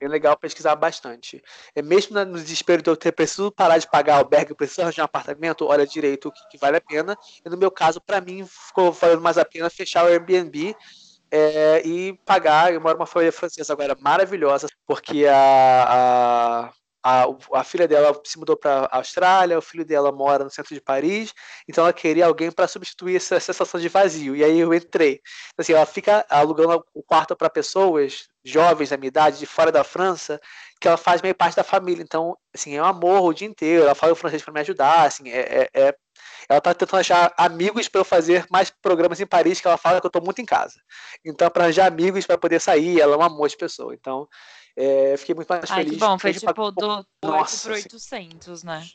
é legal pesquisar bastante. É mesmo no desespero de eu ter preciso parar de pagar albergue, preciso arranjar um apartamento, olha direito o que, que vale a pena. E no meu caso, para mim, ficou valendo mais a pena fechar o Airbnb é, e pagar. Eu moro numa família francesa agora maravilhosa, porque a, a a, a filha dela se mudou para a Austrália, o filho dela mora no centro de Paris, então ela queria alguém para substituir essa sensação de vazio. E aí eu entrei. Então, assim, ela fica alugando o quarto para pessoas jovens da minha idade, de fora da França, que ela faz meio parte da família. Então, assim, é um amor o dia inteiro. Ela fala o francês para me ajudar, assim, é, é, é ela está tentando achar amigos para eu fazer mais programas em Paris, que ela fala que eu estou muito em casa. Então, para arranjar amigos para poder sair, ela é um amor de pessoa. Então, é, fiquei muito mais Ai, feliz. Que bom, foi tipo do 8 para 800, né?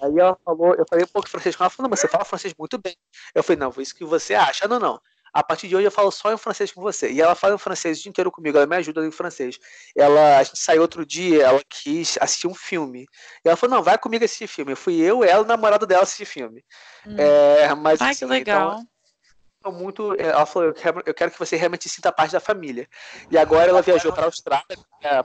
Aí ela falou, eu falei um pouco francês com ela, falou, mas você fala francês muito bem. Eu falei, não, foi isso que você acha. Não, não. A partir de hoje eu falo só em francês com você. E ela fala em francês o dia inteiro comigo, ela me ajuda em francês. Ela, a gente saiu outro dia, ela quis assistir um filme. E ela falou, não, vai comigo assistir filme. Eu fui eu, ela e o namorado dela assistir filme. Hum. É, mas, Ai, assim, que legal. Então, muito. É, ela falou: eu quero, eu quero que você realmente sinta parte da família. E agora ela viajou para a Austrália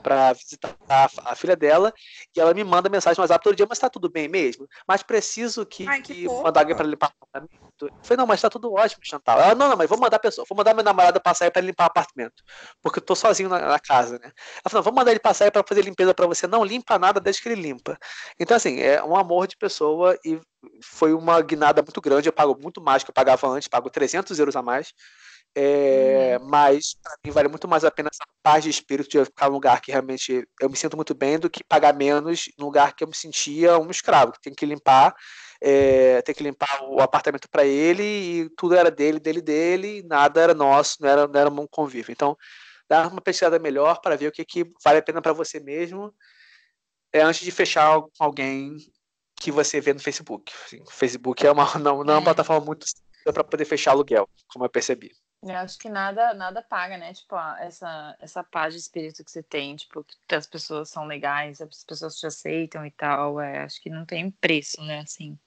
para visitar a, a, filha dela e ela me manda mensagem no WhatsApp todo dia: Mas está tudo bem mesmo? Mas preciso que, Ai, que, que mandar alguém para limpar o apartamento. Eu falei: Não, mas está tudo ótimo, Chantal. Ela: Não, não, mas vou mandar a pessoa, vou mandar meu namorado passar aí para limpar o apartamento, porque eu tô sozinho na, na casa, né? Ela falou: Vou mandar ele passar aí para fazer limpeza para você. Não limpa nada desde que ele limpa. Então, assim, é um amor de pessoa e foi uma guinada muito grande. Eu pago muito mais que eu pagava antes, pago 300 euros a mais. É, hum. Mas para mim vale muito mais a pena essa paz de espírito de ficar num lugar que realmente eu me sinto muito bem do que pagar menos num lugar que eu me sentia um escravo, que tem que limpar, é, tem que limpar o apartamento para ele e tudo era dele, dele, dele, nada era nosso, não era, não era um convívio. Então, dá uma pesquisada melhor para ver o que, que vale a pena para você mesmo é, antes de fechar com alguém que você vê no Facebook. O Facebook é uma, <laughs> não, não é uma é. plataforma muito para poder fechar aluguel, como eu percebi. Eu acho que nada nada paga, né? Tipo, essa, essa paz de espírito que você tem, tipo, que as pessoas são legais, as pessoas te aceitam e tal. É, acho que não tem preço, né? Assim.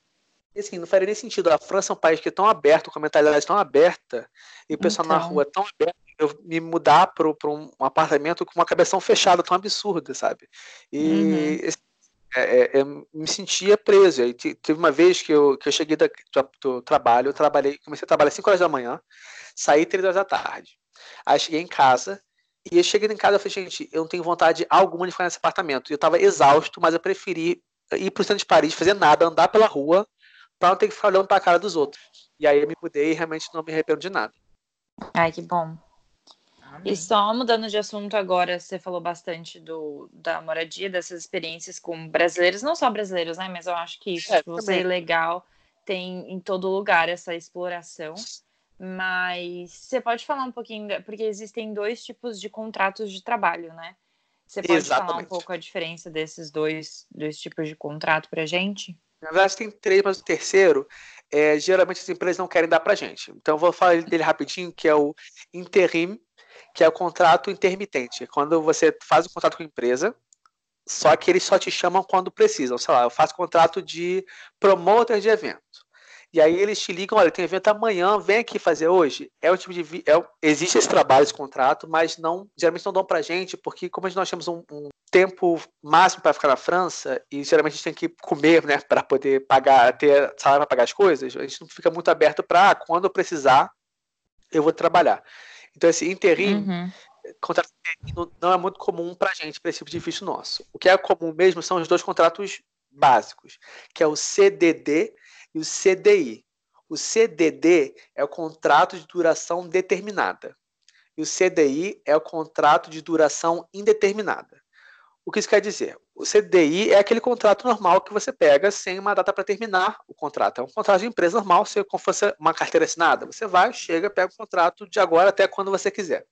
E assim, não faria nem sentido. A França é um país que é tão aberto, com a mentalidade tão aberta, e o pessoal então... na rua é tão aberto, eu me mudar para um apartamento com uma cabeção fechada tão absurda, sabe? E uhum é, é, eu me sentia preso. Aí teve uma vez que eu, que eu cheguei da, do, trabalho, eu trabalhei, comecei a trabalhar às 5 horas da manhã, saí 3 horas da tarde. Aí cheguei em casa, e eu cheguei em casa e falei, gente, eu não tenho vontade alguma de ficar nesse apartamento. Eu estava exausto, mas eu preferi ir para o centro de Paris, fazer nada, andar pela rua, para não ter que ficar olhando para a cara dos outros. E aí eu me mudei e realmente não me arrependo de nada. Ai, que bom. E só mudando de assunto agora, você falou bastante do, da moradia, dessas experiências com brasileiros, não só brasileiros, né? Mas eu acho que isso, é, tipo, você é legal, tem em todo lugar essa exploração. Mas você pode falar um pouquinho, porque existem dois tipos de contratos de trabalho, né? Você pode Exatamente. falar um pouco a diferença desses dois, dois tipos de contrato pra gente? Na verdade, tem três, mas o terceiro, é, geralmente as empresas não querem dar pra gente. Então, eu vou falar dele rapidinho, que é o interim que é o contrato intermitente. Quando você faz um contrato com a empresa, só que eles só te chamam quando precisam. Sei lá, eu faço contrato de promotor de evento. E aí eles te ligam, olha, tem evento amanhã, vem aqui fazer hoje. É o tipo de é, existe esse trabalho, esse contrato, mas não geralmente não dão pra gente, porque como nós temos um, um tempo máximo para ficar na França e geralmente a gente tem que comer, né, para poder pagar, ter salário para pagar as coisas, a gente não fica muito aberto para ah, quando eu precisar eu vou trabalhar. Então, esse interim, uhum. contrato não é muito comum para a gente, para esse tipo de visto nosso. O que é comum mesmo são os dois contratos básicos, que é o CDD e o CDI. O CDD é o contrato de duração determinada e o CDI é o contrato de duração indeterminada. O que isso quer dizer? O CDI é aquele contrato normal que você pega sem uma data para terminar o contrato. É um contrato de empresa normal, se fosse uma carteira assinada. Você vai, chega, pega o contrato de agora até quando você quiser.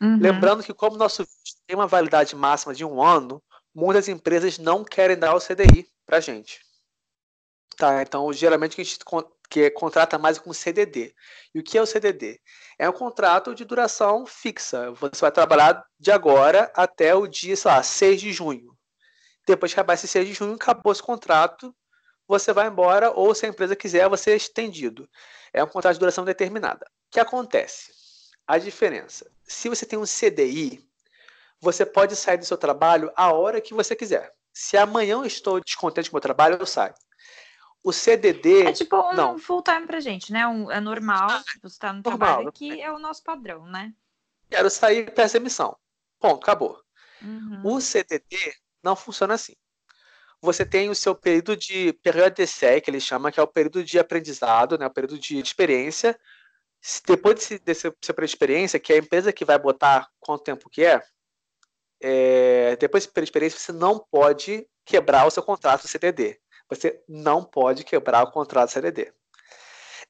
Uhum. Lembrando que, como nosso tem uma validade máxima de um ano, muitas empresas não querem dar o CDI para a gente. Tá, então, geralmente, a gente que contrata mais com CDD. E o que é o CDD? É um contrato de duração fixa. Você vai trabalhar de agora até o dia, sei lá, 6 de junho. Depois que acabar esse 6 de junho, acabou esse contrato, você vai embora, ou se a empresa quiser, você é estendido. É um contrato de duração determinada. O que acontece? A diferença. Se você tem um CDI, você pode sair do seu trabalho a hora que você quiser. Se amanhã eu estou descontente com o meu trabalho, eu saio. O CDD. É tipo um não. full time pra gente, né? Um, é normal, você tá no normal, trabalho que é o nosso padrão, né? Quero sair essa emissão. Ponto, acabou. Uhum. O CDD não funciona assim. Você tem o seu período de período de SEC, que ele chama, que é o período de aprendizado, né? O período de experiência. Depois desse, desse seu período de experiência, que é a empresa que vai botar quanto tempo que é, é depois desse período de experiência, você não pode quebrar o seu contrato CDD. Você não pode quebrar o contrato CLD.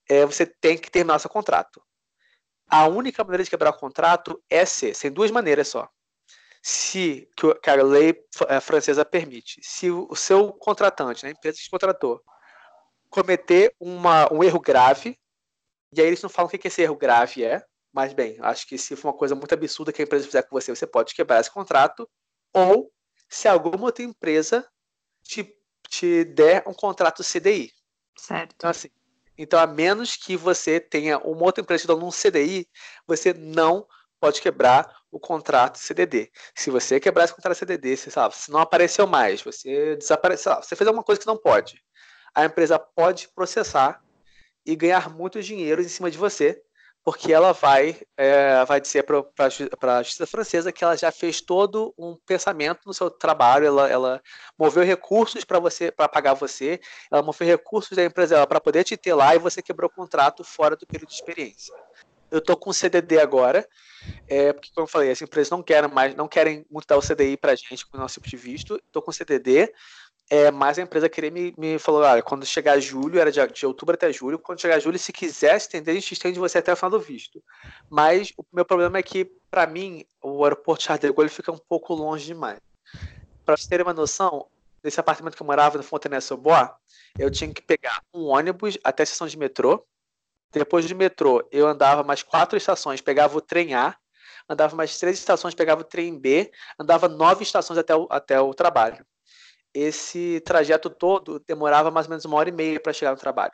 É, você tem que terminar seu contrato. A única maneira de quebrar o contrato é ser, sem duas maneiras só. Se que a lei é, francesa permite, se o seu contratante, né, a empresa que te contratou, cometer uma, um erro grave, e aí eles não falam o que esse erro grave é, mas bem, acho que se for uma coisa muito absurda que a empresa fizer com você, você pode quebrar esse contrato, ou se alguma outra empresa te te der um contrato CDI. Certo. Então, assim, então, a menos que você tenha uma outra empresa te dando um CDI, você não pode quebrar o contrato CDD. Se você quebrar esse contrato CDD, você sabe, se não apareceu mais, você desapareceu, você fez alguma coisa que não pode, a empresa pode processar e ganhar muito dinheiro em cima de você, porque ela vai, é, vai dizer para a justiça francesa que ela já fez todo um pensamento no seu trabalho, ela, ela moveu recursos para você, para pagar você, ela moveu recursos da empresa para poder te ter lá e você quebrou o contrato fora do período de experiência. Eu estou com CDD agora, é, porque como eu falei, as empresas não querem mais, não querem muito dar o CDI para gente com o nosso tipo de visto. Estou com CDD, é, mas a empresa queria me, me falou, olha, quando chegar julho, era de, de, outubro até julho, quando chegar julho, se quiser estender, a gente estende você até o final do visto. Mas o meu problema é que, para mim, o aeroporto Charles de Gaulle fica um pouco longe demais. Para vocês terem uma noção, nesse apartamento que eu morava no Fontenay-sous-Bois, eu tinha que pegar um ônibus até a estação de metrô. Depois do metrô, eu andava mais quatro estações, pegava o trem A, andava mais três estações, pegava o trem B, andava nove estações até o, até o trabalho esse trajeto todo demorava mais ou menos uma hora e meia para chegar no trabalho.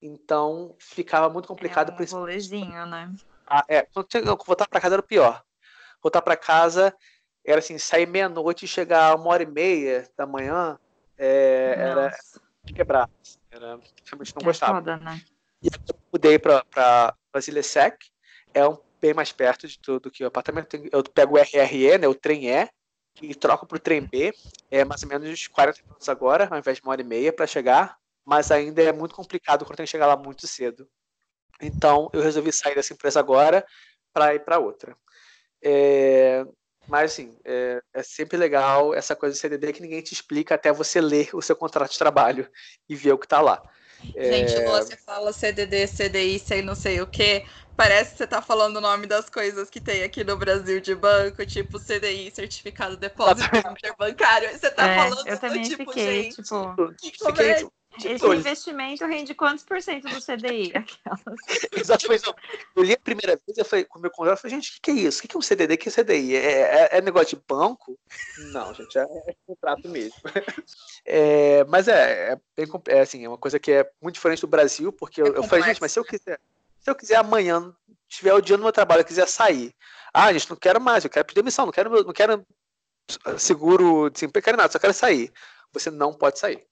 Então ficava muito complicado. É um rolezinho, né? Ah, é, voltar para casa era o pior. Voltar para casa era assim, sair meia-noite e chegar uma hora e meia da manhã é, era quebrar. Era, realmente não é gostava. Foda, né? E eu mudei para Brasília Sec, é um bem mais perto de tudo que o apartamento. Eu pego o RRE, né, o trem E, e troco para o trem B, é mais ou menos 40 minutos agora, ao invés de uma hora e meia para chegar, mas ainda é muito complicado quando tem que chegar lá muito cedo. Então eu resolvi sair dessa empresa agora para ir para outra. É, mas assim, é, é, sempre legal essa coisa do CDD que ninguém te explica até você ler o seu contrato de trabalho e ver o que está lá. Gente, é... você fala CDD, CDI, sei não sei o que. Parece que você tá falando o nome das coisas que tem aqui no Brasil de banco, tipo CDI, certificado de depósito interbancário. Você tá é, falando eu também tipo, fiquei, gente, tipo, que esse investimento rende quantos por cento do CDI? <laughs> Exatamente. Eu li a primeira vez, eu falei com o meu contrato, eu falei, gente, o que, que, é isso? O que, que é um CDD? O que é CDI? É, é, é, negócio de banco? Não, gente, é, é contrato mesmo. <laughs> É, mas é, é, bem, é, assim, é uma coisa que é muito diferente do Brasil, porque eu, eu falei, gente, mas se eu quiser se eu quiser amanhã, tiver o dia no meu trabalho, eu quiser sair. Ah, gente, não quero mais, eu quero pedir demissão, não quero, não quero seguro desemprego, quero nada, só quero sair. Você não pode sair.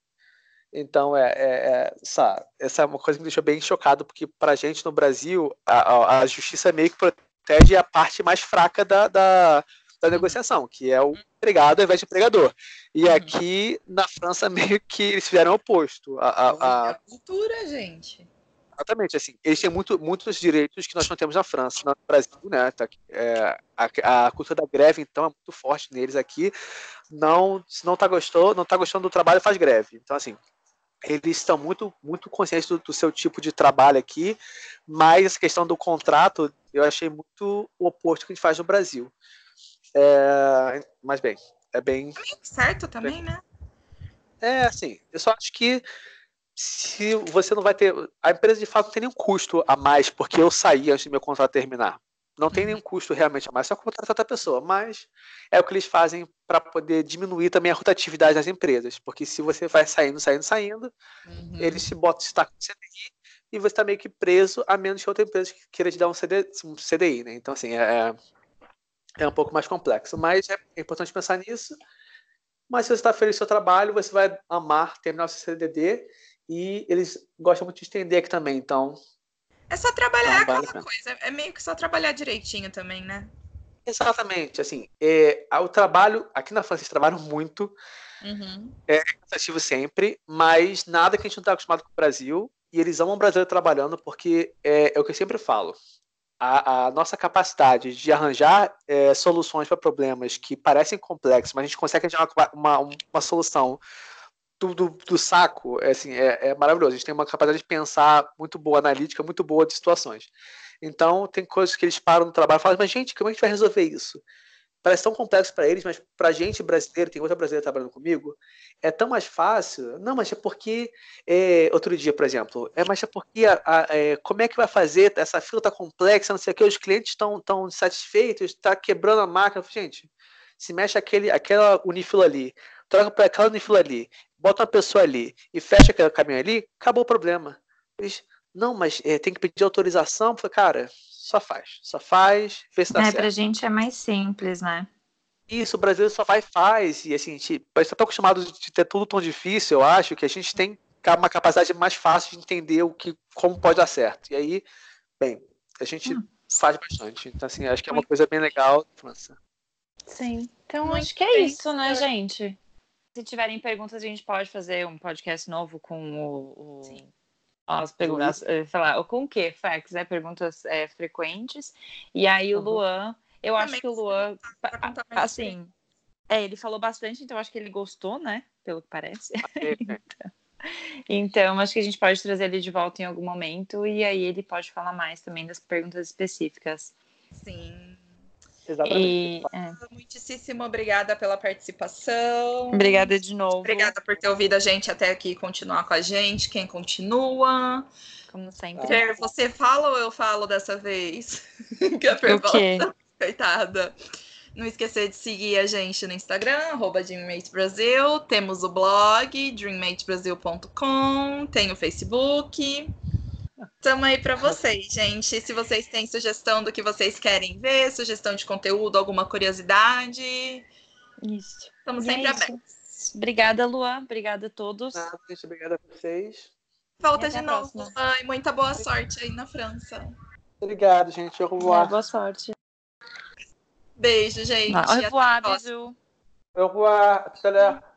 Então, é, é, é essa, essa é uma coisa que me deixou bem chocado, porque pra gente no Brasil, a, a, a justiça meio que protege a parte mais fraca da, da, da negociação, que é o empregado ao invés de empregador. E uhum. aqui na França <laughs> meio que eles fizeram o oposto. A, a, a... a cultura, gente. Exatamente, assim, eles têm muito, muitos direitos que nós não temos na França, no Brasil, né? Tá, é, a, a, cultura da greve, então, é muito forte neles aqui. Não, se não tá gostou, não tá gostando do trabalho, faz greve. Então, assim, eles estão muito, muito conscientes do, do, seu tipo de trabalho aqui, mas essa questão do contrato eu achei muito o oposto que a gente faz no Brasil. É, mas bem, é bem. Certo também, bem, né? É, assim, eu só acho que se você não vai ter. A empresa de fato não tem nenhum custo a mais porque eu saí antes do meu contrato terminar. Não tem nenhum uhum. custo realmente a mais, só contratar outra pessoa. Mas é o que eles fazem para poder diminuir também a rotatividade das empresas. Porque se você vai saindo, saindo, saindo, uhum. eles se botam está com CDI e você está meio que preso, a menos que outra empresa queira te dar um, CD, um CDI, né? Então, assim, é, é um pouco mais complexo. Mas é importante pensar nisso. Mas se você está feliz com o seu trabalho, você vai amar terminar o seu CDD e eles gostam muito de estender aqui também, então. É só trabalhar então, aquela coisa, é meio que só trabalhar direitinho também, né? Exatamente, assim, é, o trabalho, aqui na França eles trabalham muito, uhum. é cansativo sempre, mas nada que a gente não está acostumado com o Brasil, e eles amam o brasileiro trabalhando porque é, é o que eu sempre falo, a, a nossa capacidade de arranjar é, soluções para problemas que parecem complexos, mas a gente consegue arranjar uma, uma, uma solução do, do, do, saco é, assim, é, é, maravilhoso. A gente tem uma capacidade de pensar muito boa, analítica, muito boa de situações. Então, tem coisas que eles param no trabalho e falam, mas gente, como é que a gente vai resolver isso? Parece tão complexo para eles, mas para a gente brasileiro, tem outra brasileira trabalhando comigo, é tão mais fácil. Não, mas é porque. É, outro dia, por exemplo, é, mas é porque. A, a, é, como é que vai fazer? Essa fila está complexa, não sei o que, os clientes estão tão satisfeitos, está quebrando a máquina. Gente, se mexe aquele, aquela unifila ali, troca para aquela unifila ali, bota uma pessoa ali e fecha aquele caminho ali, acabou o problema. Eles, não, mas é, tem que pedir autorização. Falei, cara, só faz. Só faz, vê se dá é, certo. Pra gente é mais simples, né? Isso, o brasileiro só vai e faz. E assim, a gente está tão acostumado de ter tudo tão difícil, eu acho, que a gente tem uma capacidade mais fácil de entender o que, como pode dar certo. E aí, bem, a gente hum. faz bastante. Então, assim, acho que é uma coisa bem legal França. Sim. Então, Muito acho que é isso, né, gente? Se tiverem perguntas, a gente pode fazer um podcast novo com o, o as perguntas, eh, sei lá, com o quê? Facts, né? Perguntas é, frequentes. E aí o Luan, eu Também acho que o Luan, assim, é, ele falou bastante, então acho que ele gostou, né? Pelo que parece. <laughs> então, então, acho que a gente pode trazer ele de volta em algum momento e aí ele pode falar mais também das perguntas específicas. Sim. Exatamente. E, é. Muitíssimo obrigada pela participação. Obrigada de novo. Obrigada por ter ouvido a gente até aqui e continuar com a gente. Quem continua. Como sempre. Fer, você fala ou eu falo dessa vez? <laughs> que a pergunta. O quê? Coitada. Não esquecer de seguir a gente no Instagram, arroba Brasil. Temos o blog, dreammatesbrasil.com. Tem o Facebook. Estamos aí para vocês, gente. Se vocês têm sugestão do que vocês querem ver, sugestão de conteúdo, alguma curiosidade. Isso. Estamos sempre é abertos. Obrigada, Luan. Obrigada a todos. Ah, gente, obrigada a vocês. Volta de novo, Luan. E muita boa sorte aí na França. Obrigado, gente. Au revoir. É, boa sorte. Beijo, gente. Au revoir, bisous. Au revoir. Até